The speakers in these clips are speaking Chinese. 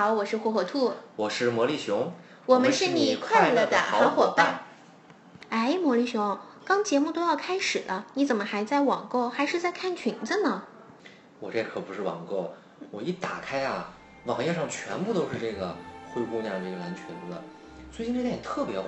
好，我是火火兔，我是魔力熊，我们是你快乐的好伙伴。哎，魔力熊，刚节目都要开始了，你怎么还在网购，还是在看裙子呢？我这可不是网购，我一打开啊，网页上全部都是这个灰姑娘这个蓝裙子。最近这电影特别火，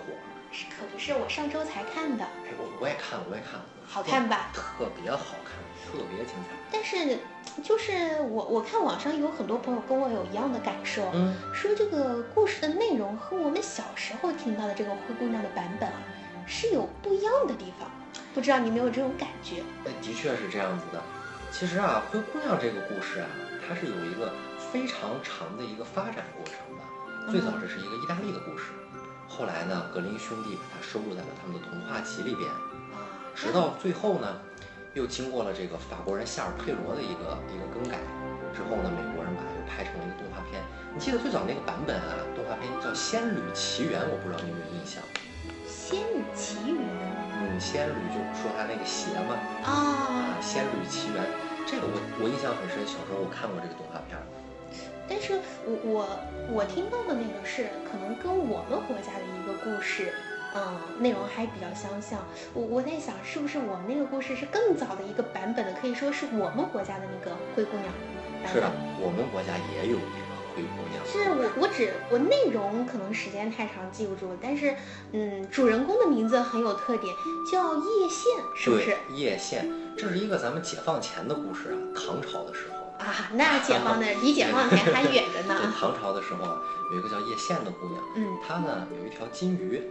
是，可不是，我上周才看的，哎，我我也看了，我也看了，好看吧？特别好看，特别精彩。但是，就是我我看网上有很多朋友跟我有一样的感受，嗯，说这个故事的内容和我们小时候听到的这个灰姑娘的版本啊，是有不一样的地方。不知道你有没有这种感觉？哎，的确是这样子的。其实啊，灰姑娘这个故事啊，它是有一个非常长的一个发展过程的。最早这是一个意大利的故事，后来呢，格林兄弟把它收录在了他们的童话集里边。啊，直到最后呢，又经过了这个法国人夏尔佩罗的一个一个更改之后呢，美国人把它又拍成了一个动画片。你记得最早那个版本啊，动画片叫《仙女奇缘》，我不知道你有没有印象？《仙女奇缘嗯，仙女就说它那个鞋嘛，》啊啊，，《仙女奇缘》这个我我印象很深，小时候我看过这个动画片儿。但是我我我听到的那个是可能跟我们国家的一个故事，嗯，内容还比较相像。我我在想，是不是我们那个故事是更早的一个版本的，可以说是我们国家的那个灰姑娘。是的，我们国家也有一个灰姑娘。是我我只我内容可能时间太长记不住，但是嗯，主人公的名字很有特点，叫叶县，是不是？叶县，这是一个咱们解放前的故事啊，唐朝的时候。啊，那解放的离解放前还远着 对，呢。唐朝的时候啊，有一个叫叶县的姑娘，嗯，她呢有一条金鱼，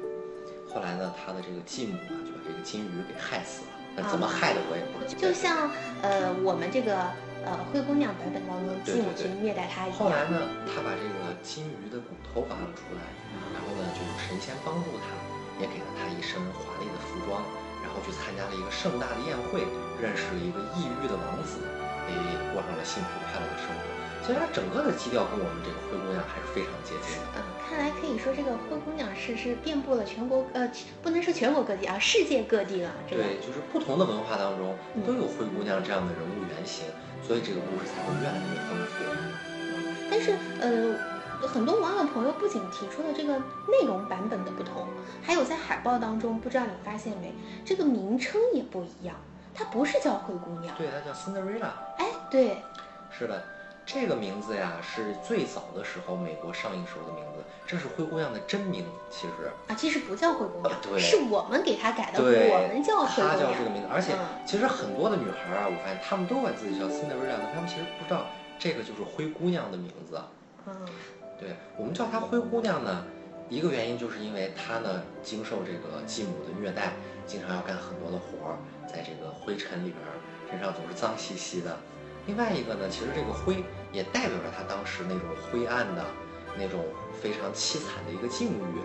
后来呢，他的这个继母啊就把这个金鱼给害死了。那怎么害的我也不知道。就像呃我们这个呃灰姑娘版本当中继母去虐待她一样。后来呢，他把这个金鱼的骨头拔了出来，然后呢，就有神仙帮助他，也给了他一身华丽的服装，然后去参加了一个盛大的宴会，认识了一个异域的王子，也也过上了幸福快乐的生活。所以它整个的基调跟我们这个灰姑娘还是非常接近的。嗯，看来可以说这个灰姑娘是是遍布了全国呃不能说全国各地啊，世界各地了。这个对，就是不同的文化当中嗯都有灰姑娘这样的人物原型，所以这个故事才会越来越丰富。但是呃，很多网友朋友不仅提出了这个内容版本的不同，还有在海报当中，不知道你发现没，这个名称也不一样，它不是叫灰姑娘，对，她叫 Cinderella。哎，对，是的，这个名字呀是最早的时候美国上映时候的名字，这是灰姑娘的真名。其实，啊，其实不叫灰姑娘，啊对是我们给她改的，我们叫灰她姑娘。叫这个名字，而且嗯其实很多的女孩啊，我发现她们都管自己叫 Cinderella，但她们其实不知道这个就是灰姑娘的名字。嗯，对我们叫她灰姑娘呢，一个原因就是因为他呢经受这个继母的虐待，经常要干很多的活儿，在这个灰尘里边儿，身上总是脏兮兮的。另外一个呢，其实这个灰也代表着他当时那种灰暗的、那种非常凄惨的一个境遇。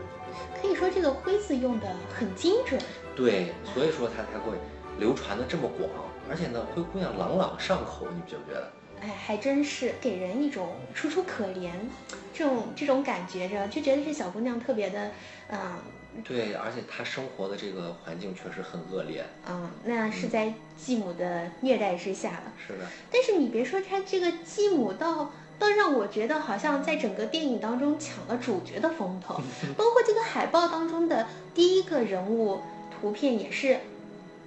可以说这个灰字用的很精准。对，所以说它才会流传的这么广，而且呢，灰姑娘朗朗上口，你觉不觉得？哎，还真是给人一种楚楚可怜这种这种感觉着，就觉得这小姑娘特别的，嗯对，而且她生活的这个环境确实很恶劣。嗯，那是在继母的虐待之下了。是的，但是你别说，她这个继母倒倒让我觉得好像在整个电影当中抢了主角的风头，包括这个海报当中的第一个人物图片也是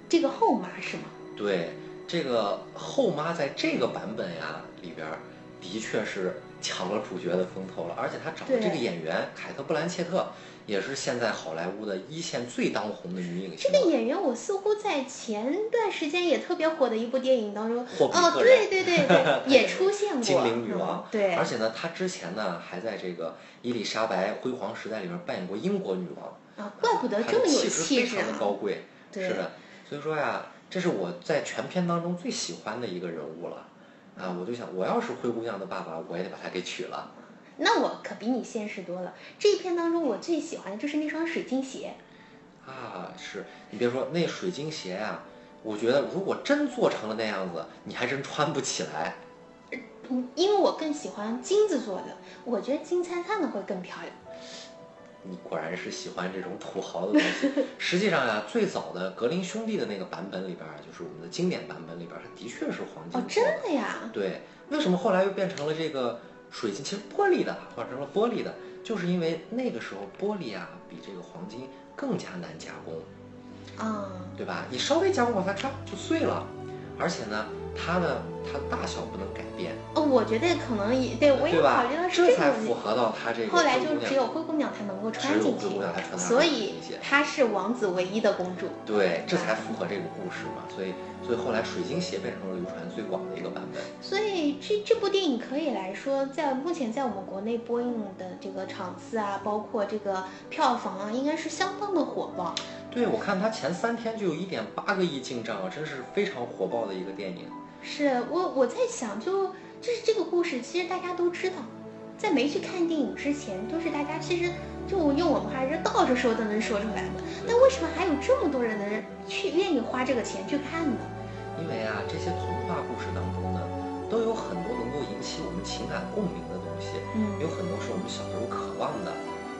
这个后妈是吗？对，这个后妈在这个版本呀里边儿，的确是抢了主角的风头了，而且她找的这个演员凯特·布兰切特，也是现在好莱坞的一线最当红的女影星。这个演员我似乎在前段时间也特别火的一部电影当中，哦，对对对对，也出现过。精灵女王嗯，对而，且呢，她之前呢还在这个伊丽莎白辉煌时代里边扮演过英国女王，啊，怪不得这么有气质气质非常的高啊！贵。对是的，所以说呀，这是我在全片当中最喜欢的一个人物了。啊，我就想，我要是灰姑娘的爸爸，我也得把她给娶了。那我可比你现实多了。这一片当中，我最喜欢的就是那双水晶鞋。啊，是你别说那水晶鞋啊、我觉得如果真做成了那样子，你还真穿不起来。嗯，因为我更喜欢金子做的，我觉得金灿灿的会更漂亮。你果然是喜欢这种土豪的东西。实际上呀、最早的格林兄弟的那个版本里边儿，就是我们的经典版本里边儿，它的确是黄金哦，真的呀？对，为什么后来又变成了这个水晶，其实玻璃的换成了玻璃的，就是因为那个时候玻璃啊比这个黄金更加难加工，啊，对吧？你稍微加工把它嚓就碎了，而且呢，它呢它大小不能改变，哦，我觉得可能也对，我也考虑到？是这才这才。符合到它这个后来就只有灰姑娘才能够穿进去只有灰姑娘才穿，得所以她是王子唯一的公主。对，这才符合这个故事嘛。所以所以后来水晶鞋变成了流传最广的一个版本。所以这这部电影可以来说，在目前在我们国内播映的这个场次啊，包括这个票房啊，应该是相当的火爆。对，我看它前三天就有一点八个亿进账啊，真是非常火爆的一个电影。是我我在想就，就是这个故事，其实大家都知道，在没去看电影之前，都是大家其实就用我们话是倒着说都能说出来的。但为什么还有这么多人能去愿意花这个钱去看呢？因为啊，这些童话故事当中呢，都有很多能够引起我们情感共鸣的东西，嗯有很多是我们小时候渴望的，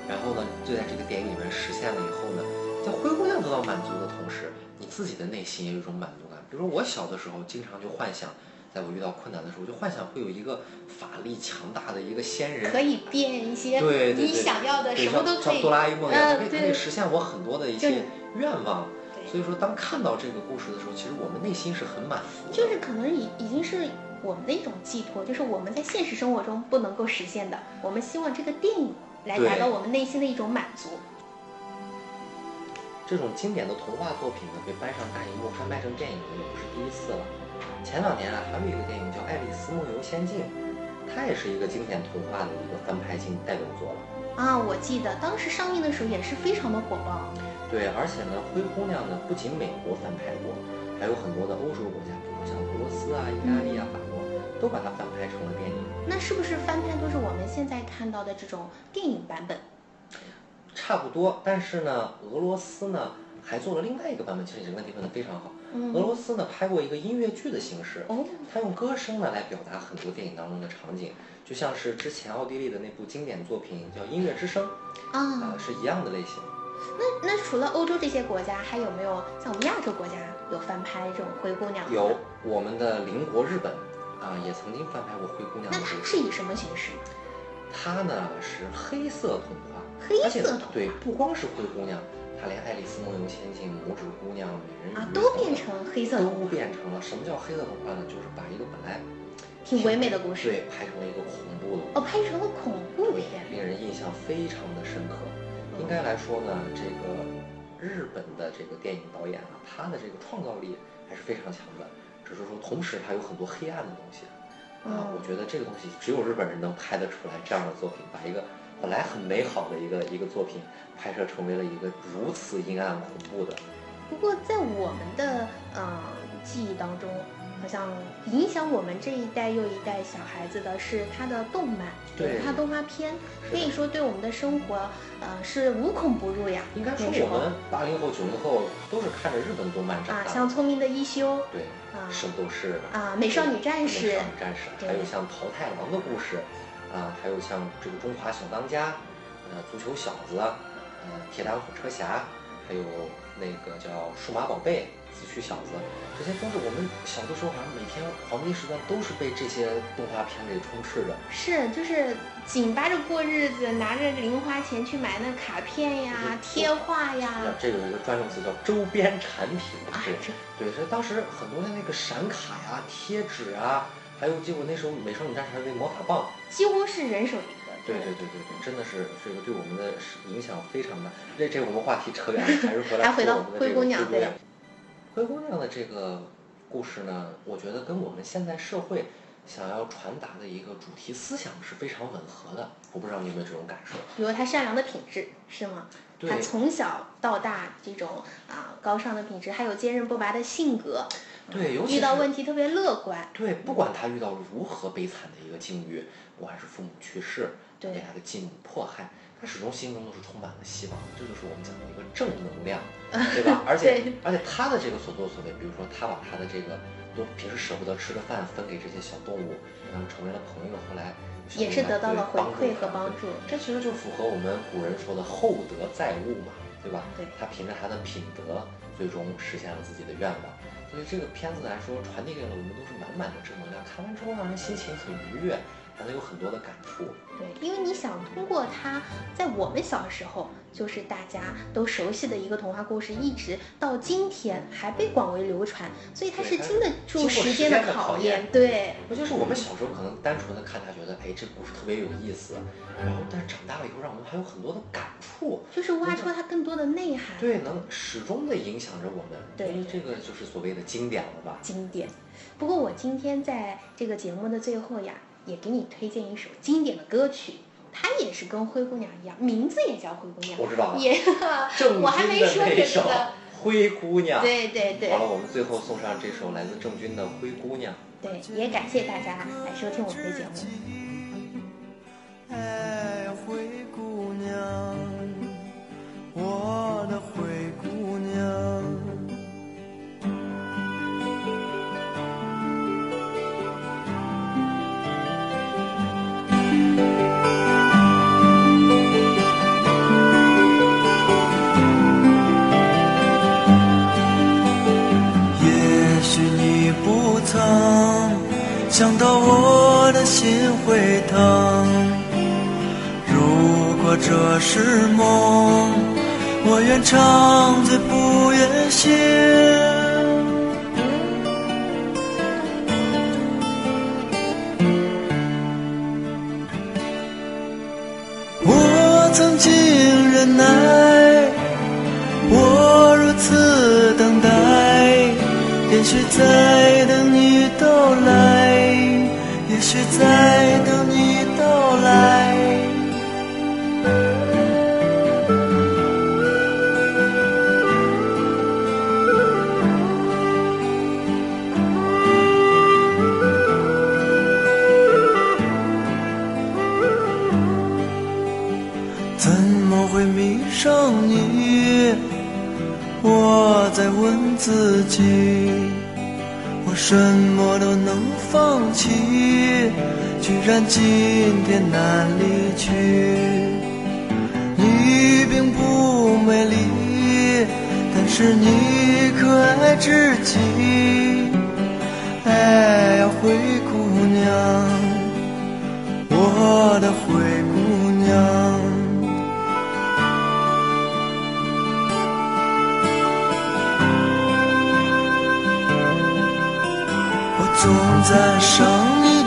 然后呢，就在这个电影里面实现了以后呢，在灰姑娘得到满足的同时，你自己的内心也有一种满足感。比如说我小的时候，经常就幻想，在我遇到困难的时候，就幻想会有一个法力强大的一个仙人，可以变一些对你想要的，什么都可以。像哆啦 A 梦一样，可以可以实现我很多的一些愿望。对所以说，当看到这个故事的时候，其实我们内心是很满足的。就是可能已已经是我们的一种寄托，就是我们在现实生活中不能够实现的，我们希望这个电影来达到我们内心的一种满足。这种经典的童话作品呢，被搬上大荧幕翻拍成电影呢，也不是第一次了。前两年啊，还有一个电影叫《爱丽丝梦游仙境》，它也是一个经典童话的一个翻拍性代表作了。啊，我记得当时上映的时候也是非常的火爆。对，而且呢，灰姑娘呢，不仅美国翻拍过，还有很多的欧洲国家，比如说像俄罗斯啊、意大利啊、法国，都把它翻拍成了电影。那是不是翻拍都是我们现在看到的这种电影版本？差不多，但是呢，俄罗斯呢还做了另外一个版本。其实你这个问题问得非常好。嗯俄罗斯呢拍过一个音乐剧的形式，哦，它用歌声呢来表达很多电影当中的场景，就像是之前奥地利的那部经典作品叫《音乐之声》啊、啊，是一样的类型。那那除了欧洲这些国家，还有没有像我们亚洲国家有翻拍这种灰姑娘？有。我们的邻国日本啊，也曾经翻拍过《灰姑娘》那是以什么形式？它呢是黑色童话，黑色童话对，不光是灰姑娘，她连爱丽丝梦游仙境、拇指姑娘、美人鱼啊，等都变等成黑色都童话，变成了什么叫黑色童话呢？就是把一个本来挺唯美的故事。对拍成了一个恐怖的，哦，拍成了恐怖片。令人印象非常的深刻。应该来说呢，这个日本的这个电影导演啊，他的这个创造力还是非常强的，只是说同时他有很多黑暗的东西。啊，嗯我觉得这个东西只有日本人能拍得出来这样的作品，把一个本来很美好的一个一个作品拍摄成为了一个如此阴暗恐怖的。不过在我们的呃记忆当中，好像影响我们这一代又一代小孩子的是他的动漫，对他动画片，可以说对我们的生活呃是无孔不入呀。应该说我们八零后、九零后都是看着日本动漫长啊，大的。像聪明的一休对，啊圣斗士啊，美少女战士美少女战士，还有像桃太郎的故事，啊，还有像这个中华小当家，呃，足球小子，呃，铁胆火车侠，还有那个叫数码宝贝、子虚小子，这些都是我们小的时候好像每天黄金时段都是被这些动画片给充斥着。是就是紧巴着过日子，拿着零花钱去买那卡片呀、嗯贴画呀啊，这个有一个专用词叫周边产品，啊对，这对，所以当时很多的那个闪卡呀、贴纸啊，还有结果那时候美少女战士还有那魔法棒。几乎是人手一个。对对对对对，真的是这个对我们的影响非常大。那这我们话题扯远了，还是回来 还回到说我们的这个灰姑娘灰姑娘。灰姑娘的这个故事呢，我觉得跟我们现在社会想要传达的一个主题思想是非常吻合的。我不知道你有没有这种感受？比如她善良的品质是吗？她从小到大这种啊高尚的品质，还有坚韧不拔的性格，对，尤其遇到是问题特别乐观。对，不管他遇到如何悲惨的一个境遇，不管是父母去世，对被他的继母迫害，他始终心中都是充满了希望。这就是我们讲的一个正能量，对吧？而且而且他的这个所作所为，比如说他把他的这个都平时舍不得吃的饭分给这些小动物，让他们成为了朋友，后来也是得到了回馈和帮助这其实就符合我们古人说的厚德载物嘛，对吧？对他凭着他的品德，最终实现了自己的愿望。所以这个片子来说，传递给了我们都是满满的正能量，看完之后让人心情很愉悦，还能有很多的感触。对，因为你想通过它，在我们小时候就是大家都熟悉的一个童话故事，一直到今天还被广为流传，所以它是经得住时间间的考考验对，不就是我们小时候可能单纯的看它，觉得哎这故事特别有意思，然后但是长大了以后，让我们还有很多的感触，就是挖出它更多的内涵。对，能始终的影响着我们。对因为这个就是所谓的经典了吧？经典。不过我今天在这个节目的最后呀，也给你推荐一首经典的歌曲，它也是跟灰姑娘一样，名字也叫灰姑娘。我知道了也，郑我还没钧的说这那首个。《灰姑娘》。对对对好了，我们最后送上这首来自郑钧的《灰姑娘》。对，也感谢大家来收听我们的节目。哎呀，灰姑娘，我的灰姑娘。也心会疼。如果这是梦，我愿长醉不愿醒。在等你到来。怎么会迷上你？我在问自己，居然今天难离去。你并不美丽，但是你可爱至极。哎呀，灰姑娘，我的灰姑娘。我总在伤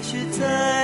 也许在